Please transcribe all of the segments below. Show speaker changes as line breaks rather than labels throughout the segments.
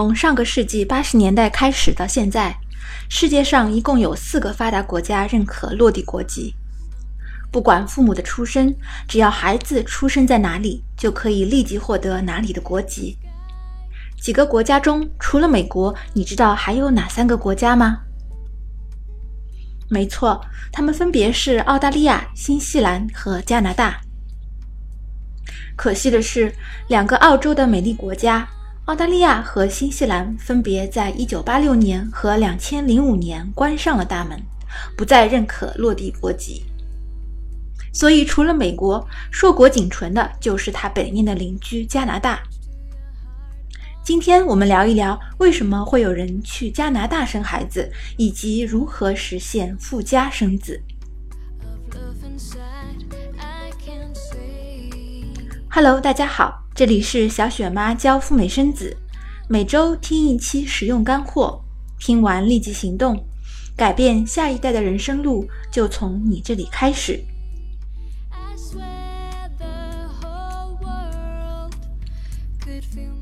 从上个世纪八十年代开始到现在，世界上一共有四个发达国家认可落地国籍。不管父母的出身，只要孩子出生在哪里，就可以立即获得哪里的国籍。几个国家中，除了美国，你知道还有哪三个国家吗？没错，他们分别是澳大利亚、新西兰和加拿大。可惜的是，两个澳洲的美丽国家——澳大利亚和新西兰，分别在1986年和2005年关上了大门，不再认可落地国籍。所以，除了美国，硕果仅存的就是它北面的邻居加拿大。今天我们聊一聊，为什么会有人去加拿大生孩子，以及如何实现富家生子。Hello，大家好，这里是小雪妈教赴美生子，每周听一期实用干货，听完立即行动，改变下一代的人生路就从你这里开始。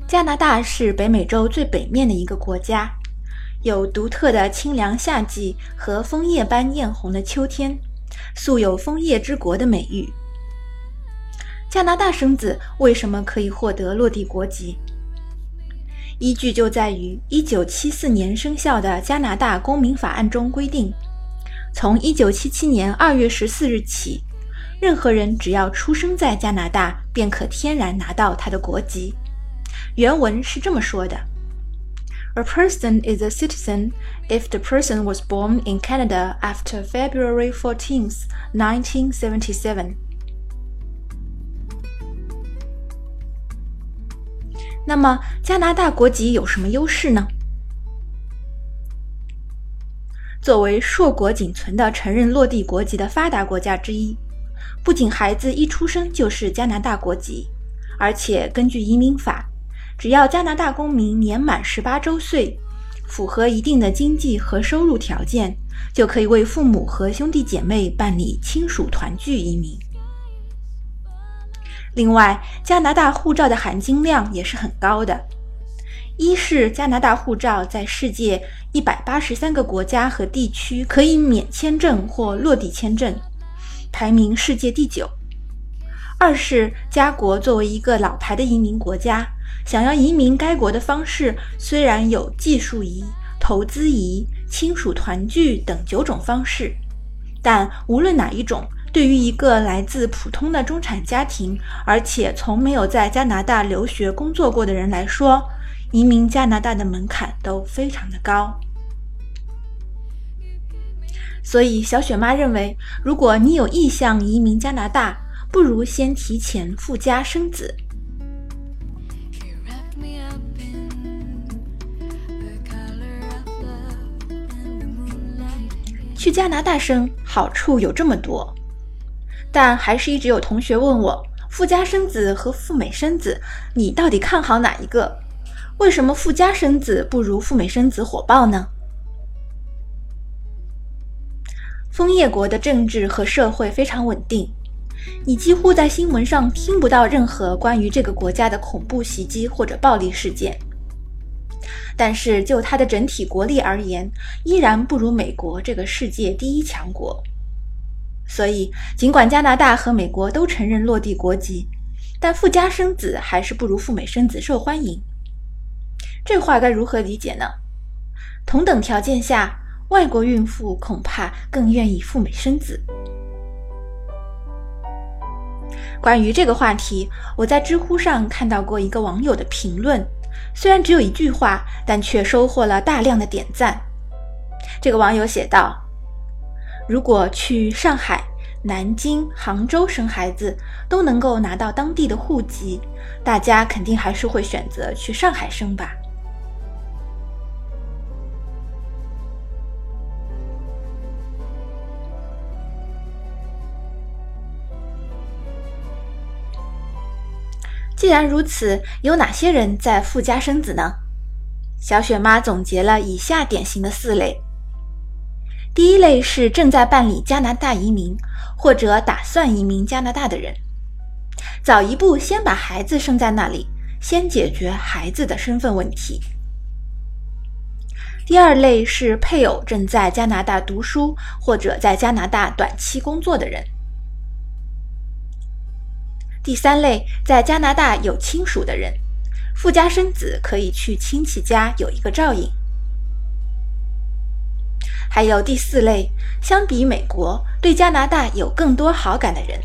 加拿大是北美洲最北面的一个国家，有独特的清凉夏季和枫叶般艳红的秋天，素有“枫叶之国”的美誉。加拿大生子为什么可以获得落地国籍？依据就在于1974年生效的加拿大公民法案中规定，从1977年2月14日起，任何人只要出生在加拿大，便可天然拿到他的国籍。原文是这么说的：A person is a citizen if the person was born in Canada after February 14th, 1977. 那么，加拿大国籍有什么优势呢？作为硕果仅存的承认落地国籍的发达国家之一，不仅孩子一出生就是加拿大国籍，而且根据移民法。只要加拿大公民年满十八周岁，符合一定的经济和收入条件，就可以为父母和兄弟姐妹办理亲属团聚移民。另外，加拿大护照的含金量也是很高的。一是加拿大护照在世界一百八十三个国家和地区可以免签证或落地签证，排名世界第九；二是加国作为一个老牌的移民国家。想要移民该国的方式虽然有技术移、投资移、亲属团聚等九种方式，但无论哪一种，对于一个来自普通的中产家庭，而且从没有在加拿大留学工作过的人来说，移民加拿大的门槛都非常的高。所以，小雪妈认为，如果你有意向移民加拿大，不如先提前附加生子。去加拿大生好处有这么多，但还是一直有同学问我：富家生子和赴美生子，你到底看好哪一个？为什么富家生子不如赴美生子火爆呢？枫叶国的政治和社会非常稳定，你几乎在新闻上听不到任何关于这个国家的恐怖袭击或者暴力事件。但是就它的整体国力而言，依然不如美国这个世界第一强国。所以，尽管加拿大和美国都承认落地国籍，但富家生子还是不如赴美生子受欢迎。这话该如何理解呢？同等条件下，外国孕妇恐怕更愿意赴美生子。关于这个话题，我在知乎上看到过一个网友的评论。虽然只有一句话，但却收获了大量的点赞。这个网友写道：“如果去上海、南京、杭州生孩子都能够拿到当地的户籍，大家肯定还是会选择去上海生吧。”既然如此，有哪些人在富家生子呢？小雪妈总结了以下典型的四类。第一类是正在办理加拿大移民或者打算移民加拿大的人，早一步先把孩子生在那里，先解决孩子的身份问题，第二类是配偶正在加拿大读书或者在加拿大短期工作的人。第三类在加拿大有亲属的人，富家生子可以去亲戚家有一个照应。还有第四类，相比美国，对加拿大有更多好感的人，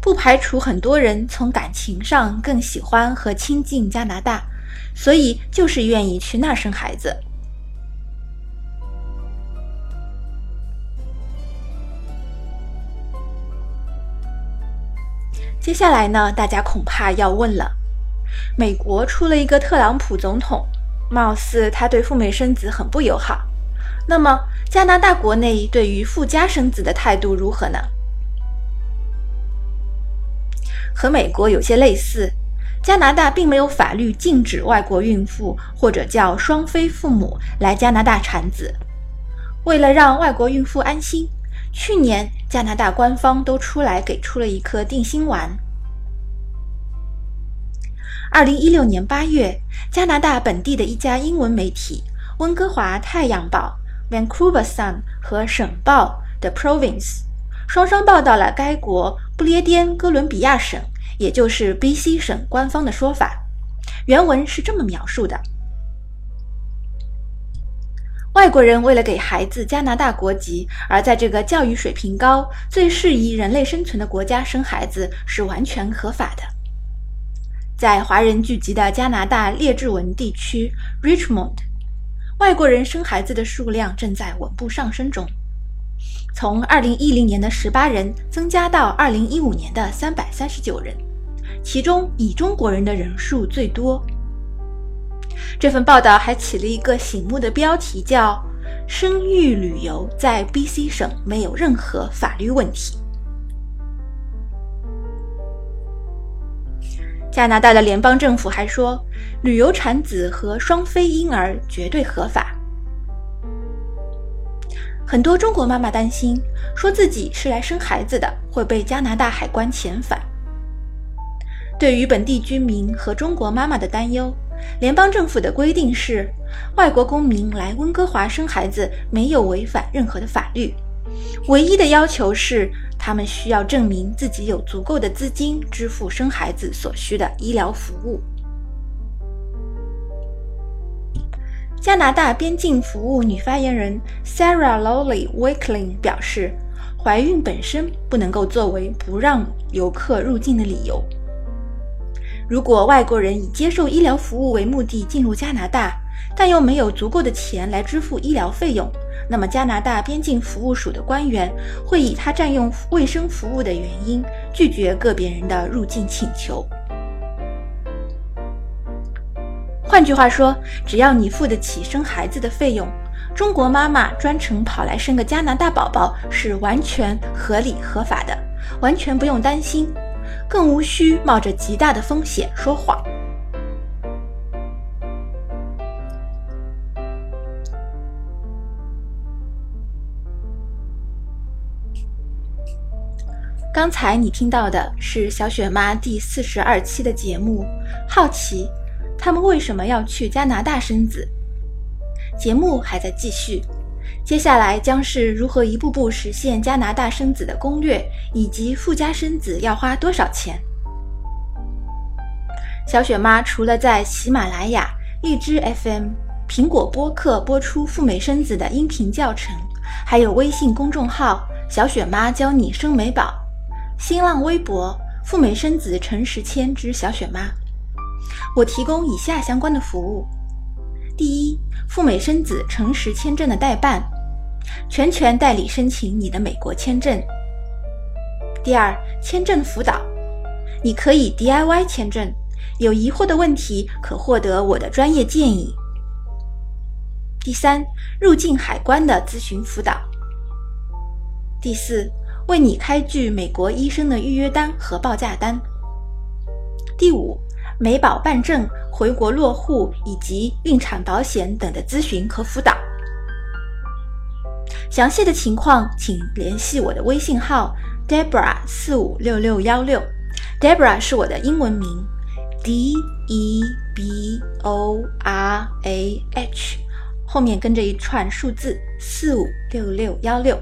不排除很多人从感情上更喜欢和亲近加拿大，所以就是愿意去那儿生孩子。接下来呢，大家恐怕要问了：美国出了一个特朗普总统，貌似他对赴美生子很不友好。那么，加拿大国内对于富家生子的态度如何呢？和美国有些类似，加拿大并没有法律禁止外国孕妇或者叫双非父母来加拿大产子。为了让外国孕妇安心，去年加拿大官方都出来给出了一颗定心丸。二零一六年八月，加拿大本地的一家英文媒体《温哥华太阳报》。Vancouver Sun 和省报 The Province 双双报道了该国不列颠哥伦比亚省，也就是 BC 省官方的说法。原文是这么描述的：外国人为了给孩子加拿大国籍，而在这个教育水平高、最适宜人类生存的国家生孩子，是完全合法的。在华人聚集的加拿大列治文地区 Richmond。外国人生孩子的数量正在稳步上升中，从2010年的18人增加到2015年的339人，其中以中国人的人数最多。这份报道还起了一个醒目的标题，叫“生育旅游在 BC 省没有任何法律问题”。加拿大的联邦政府还说，旅游产子和双非婴儿绝对合法。很多中国妈妈担心，说自己是来生孩子的，会被加拿大海关遣返。对于本地居民和中国妈妈的担忧，联邦政府的规定是，外国公民来温哥华生孩子没有违反任何的法律，唯一的要求是。他们需要证明自己有足够的资金支付生孩子所需的医疗服务。加拿大边境服务女发言人 Sarah Lowley Wakeling 表示，怀孕本身不能够作为不让游客入境的理由。如果外国人以接受医疗服务为目的进入加拿大，但又没有足够的钱来支付医疗费用，那么加拿大边境服务署的官员会以他占用卫生服务的原因拒绝个别人的入境请求。换句话说，只要你付得起生孩子的费用，中国妈妈专程跑来生个加拿大宝宝是完全合理合法的，完全不用担心，更无需冒着极大的风险说谎。刚才你听到的是小雪妈第四十二期的节目，好奇他们为什么要去加拿大生子？节目还在继续，接下来将是如何一步步实现加拿大生子的攻略，以及富家生子要花多少钱。小雪妈除了在喜马拉雅、荔枝 FM、苹果播客播出赴美生子的音频教程，还有微信公众号“小雪妈教你生美宝”。新浪微博“赴美生子陈时谦之小雪妈”，我提供以下相关的服务：第一，赴美生子诚实签证的代办，全权代理申请你的美国签证；第二，签证辅导，你可以 DIY 签证，有疑惑的问题可获得我的专业建议；第三，入境海关的咨询辅导；第四。为你开具美国医生的预约单和报价单。第五，美保办证、回国落户以及孕产保险等的咨询和辅导。详细的情况请联系我的微信号 Debra 四五六六幺六，Debra 是我的英文名，D E B O R A H，后面跟着一串数字四五六六幺六。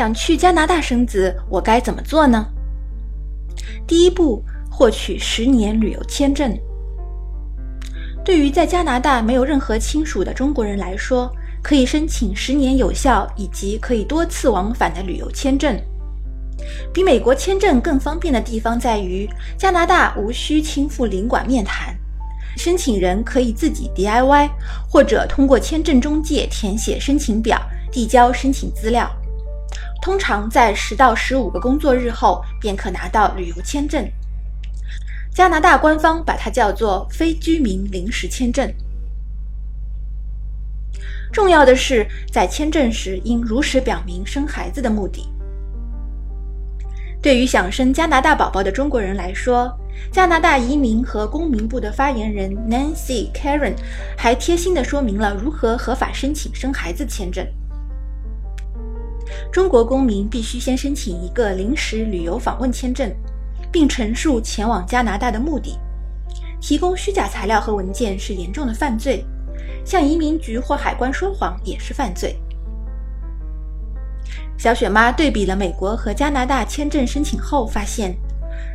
想去加拿大生子，我该怎么做呢？第一步，获取十年旅游签证。对于在加拿大没有任何亲属的中国人来说，可以申请十年有效以及可以多次往返的旅游签证。比美国签证更方便的地方在于，加拿大无需亲赴领馆面谈，申请人可以自己 DIY，或者通过签证中介填写申请表，递交申请资料。通常在十到十五个工作日后便可拿到旅游签证。加拿大官方把它叫做非居民临时签证。重要的是，在签证时应如实表明生孩子的目的。对于想生加拿大宝宝的中国人来说，加拿大移民和公民部的发言人 Nancy Karen 还贴心地说明了如何合法申请生孩子签证。中国公民必须先申请一个临时旅游访问签证，并陈述前往加拿大的目的。提供虚假材料和文件是严重的犯罪，向移民局或海关说谎也是犯罪。小雪妈对比了美国和加拿大签证申请后，发现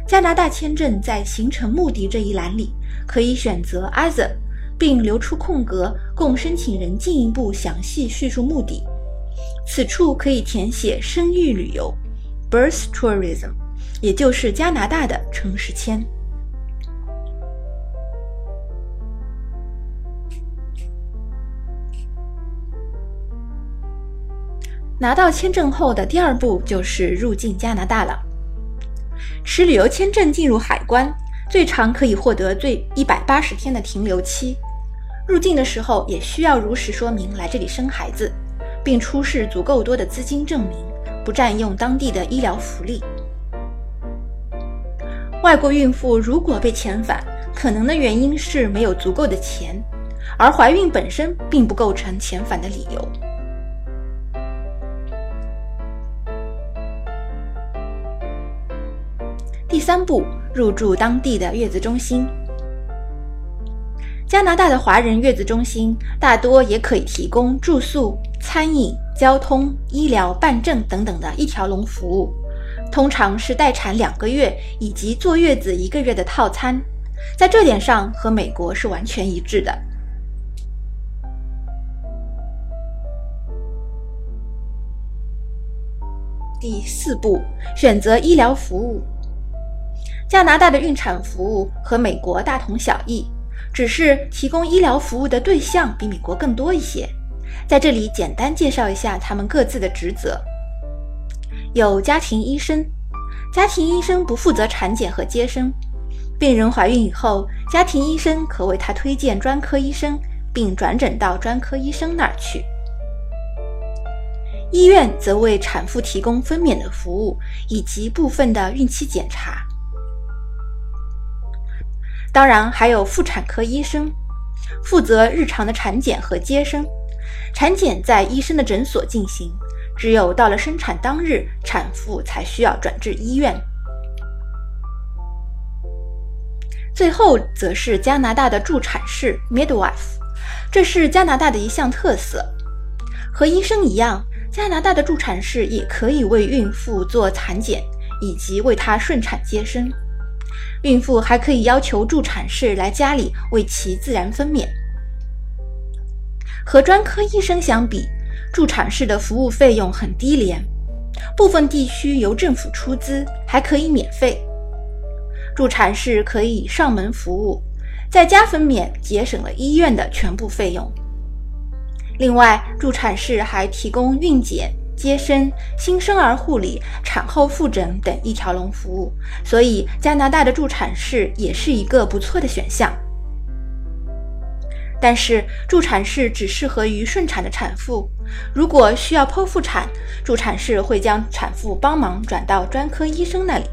加拿大签证在行程目的这一栏里可以选择 other，并留出空格，供申请人进一步详细叙述目的。此处可以填写生育旅游 （birth tourism），也就是加拿大的城市签。拿到签证后的第二步就是入境加拿大了。持旅游签证进入海关，最长可以获得最一百八十天的停留期。入境的时候也需要如实说明来这里生孩子。并出示足够多的资金证明，不占用当地的医疗福利。外国孕妇如果被遣返，可能的原因是没有足够的钱，而怀孕本身并不构成遣返的理由。第三步，入住当地的月子中心。加拿大的华人月子中心大多也可以提供住宿。餐饮、交通、医疗、办证等等的一条龙服务，通常是待产两个月以及坐月子一个月的套餐，在这点上和美国是完全一致的。第四步，选择医疗服务。加拿大的孕产服务和美国大同小异，只是提供医疗服务的对象比美国更多一些。在这里简单介绍一下他们各自的职责：有家庭医生，家庭医生不负责产检和接生，病人怀孕以后，家庭医生可为她推荐专科医生，并转诊到专科医生那儿去。医院则为产妇提供分娩的服务以及部分的孕期检查。当然还有妇产科医生，负责日常的产检和接生。产检在医生的诊所进行，只有到了生产当日，产妇才需要转至医院。最后则是加拿大的助产士 （midwife），这是加拿大的一项特色。和医生一样，加拿大的助产士也可以为孕妇做产检，以及为她顺产接生。孕妇还可以要求助产士来家里为其自然分娩。和专科医生相比，助产士的服务费用很低廉，部分地区由政府出资，还可以免费。助产士可以上门服务，在家分娩，节省了医院的全部费用。另外，助产士还提供孕检、接生、新生儿护理、产后复诊等一条龙服务，所以加拿大的助产士也是一个不错的选项。但是助产士只适合于顺产的产妇。如果需要剖腹产助产士会将产妇帮忙转到专科医生那里。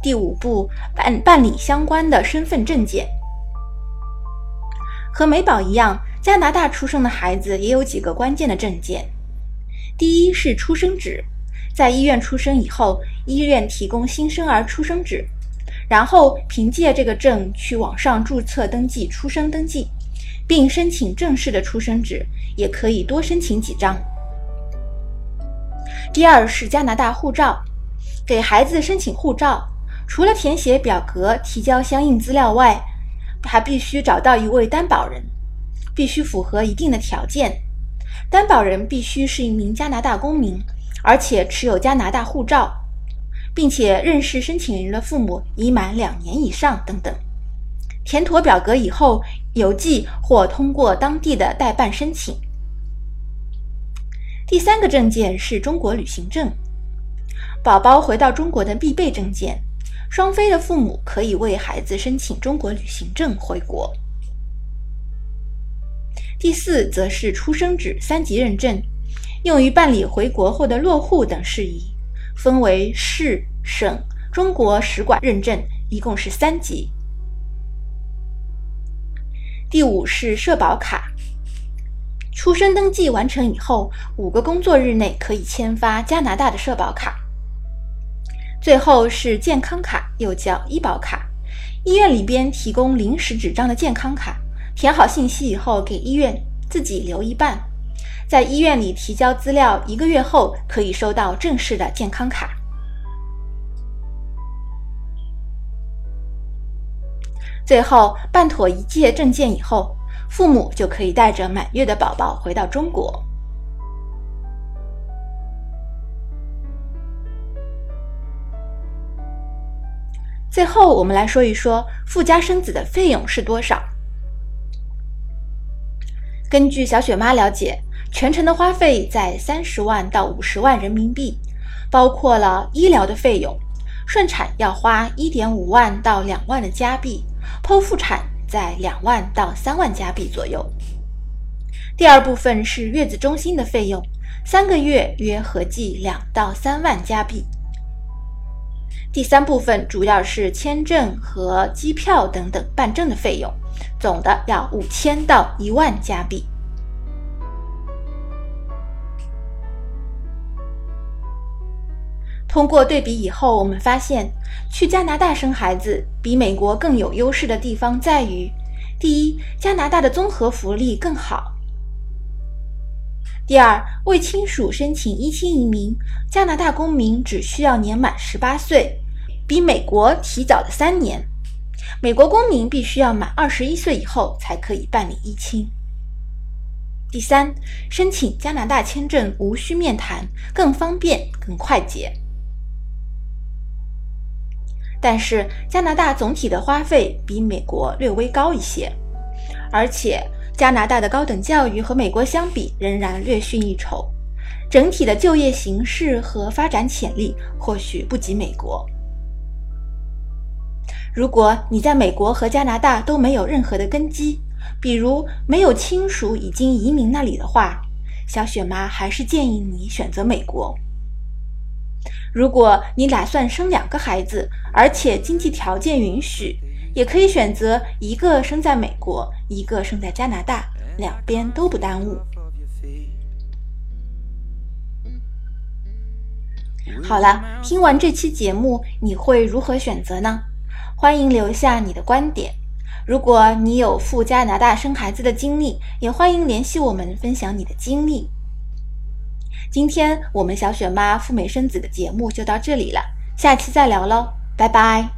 第五步办办理相关的身份证件。和美宝一样加拿大出生的孩子也有几个关键的证件。第一是出生纸。在医院出生以后，医院提供新生儿出生纸，然后凭借这个证去网上注册登记出生登记，并申请正式的出生纸，也可以多申请几张。第二是加拿大护照，给孩子申请护照，除了填写表格、提交相应资料外，还必须找到一位担保人，必须符合一定的条件。担保人必须是一名加拿大公民，而且持有加拿大护照，并且认识申请人的父母已满两年以上等等。填妥表格以后，邮寄或通过当地的代办申请。第三个证件是中国旅行证，宝宝回到中国的必备证件。双非的父母可以为孩子申请中国旅行证回国。第四，则是出生纸三级认证，用于办理回国后的落户等事宜，分为市、省、中国使馆认证，一共是三级。第五是社保卡，出生登记完成以后，五个工作日内可以签发加拿大的社保卡。最后是健康卡，又叫医保卡，医院里边提供临时纸张的健康卡，填好信息以后给医院自己留一半，在医院里提交资料，一个月后可以收到正式的健康卡。最后办妥一切证件以后，父母就可以带着满月的宝宝回到中国。最后，我们来说一说富家生子的费用是多少。根据小雪妈了解，全程的花费在三十万到五十万人民币，包括了医疗的费用，顺产要花一点五万到两万的加币，剖腹产在两万到三万加币左右。第二部分是月子中心的费用，三个月约合计两到三万加币。第三部分主要是签证和机票等等办证的费用，总的要五千到一万加币。通过对比以后，我们发现去加拿大生孩子比美国更有优势的地方在于：第一，加拿大的综合福利更好；第二，为亲属申请一亲移民，加拿大公民只需要年满十八岁。比美国提早的三年，美国公民必须要满二十一岁以后才可以办理一亲。第三，申请加拿大签证无需面谈，更方便、更快捷。但是加拿大总体的花费比美国略微高一些，而且加拿大的高等教育和美国相比仍然略逊一筹，整体的就业形势和发展潜力或许不及美国。如果你在美国和加拿大都没有任何的根基，比如没有亲属已经移民那里的话，小雪妈还是建议你选择美国。如果你打算生两个孩子，而且经济条件允许，也可以选择一个生在美国，一个生在加拿大，两边都不耽误。好了，听完这期节目，你会如何选择呢？欢迎留下你的观点。如果你有赴加拿大生孩子的经历，也欢迎联系我们分享你的经历。今天我们小雪妈赴美生子的节目就到这里了，下期再聊喽，拜拜。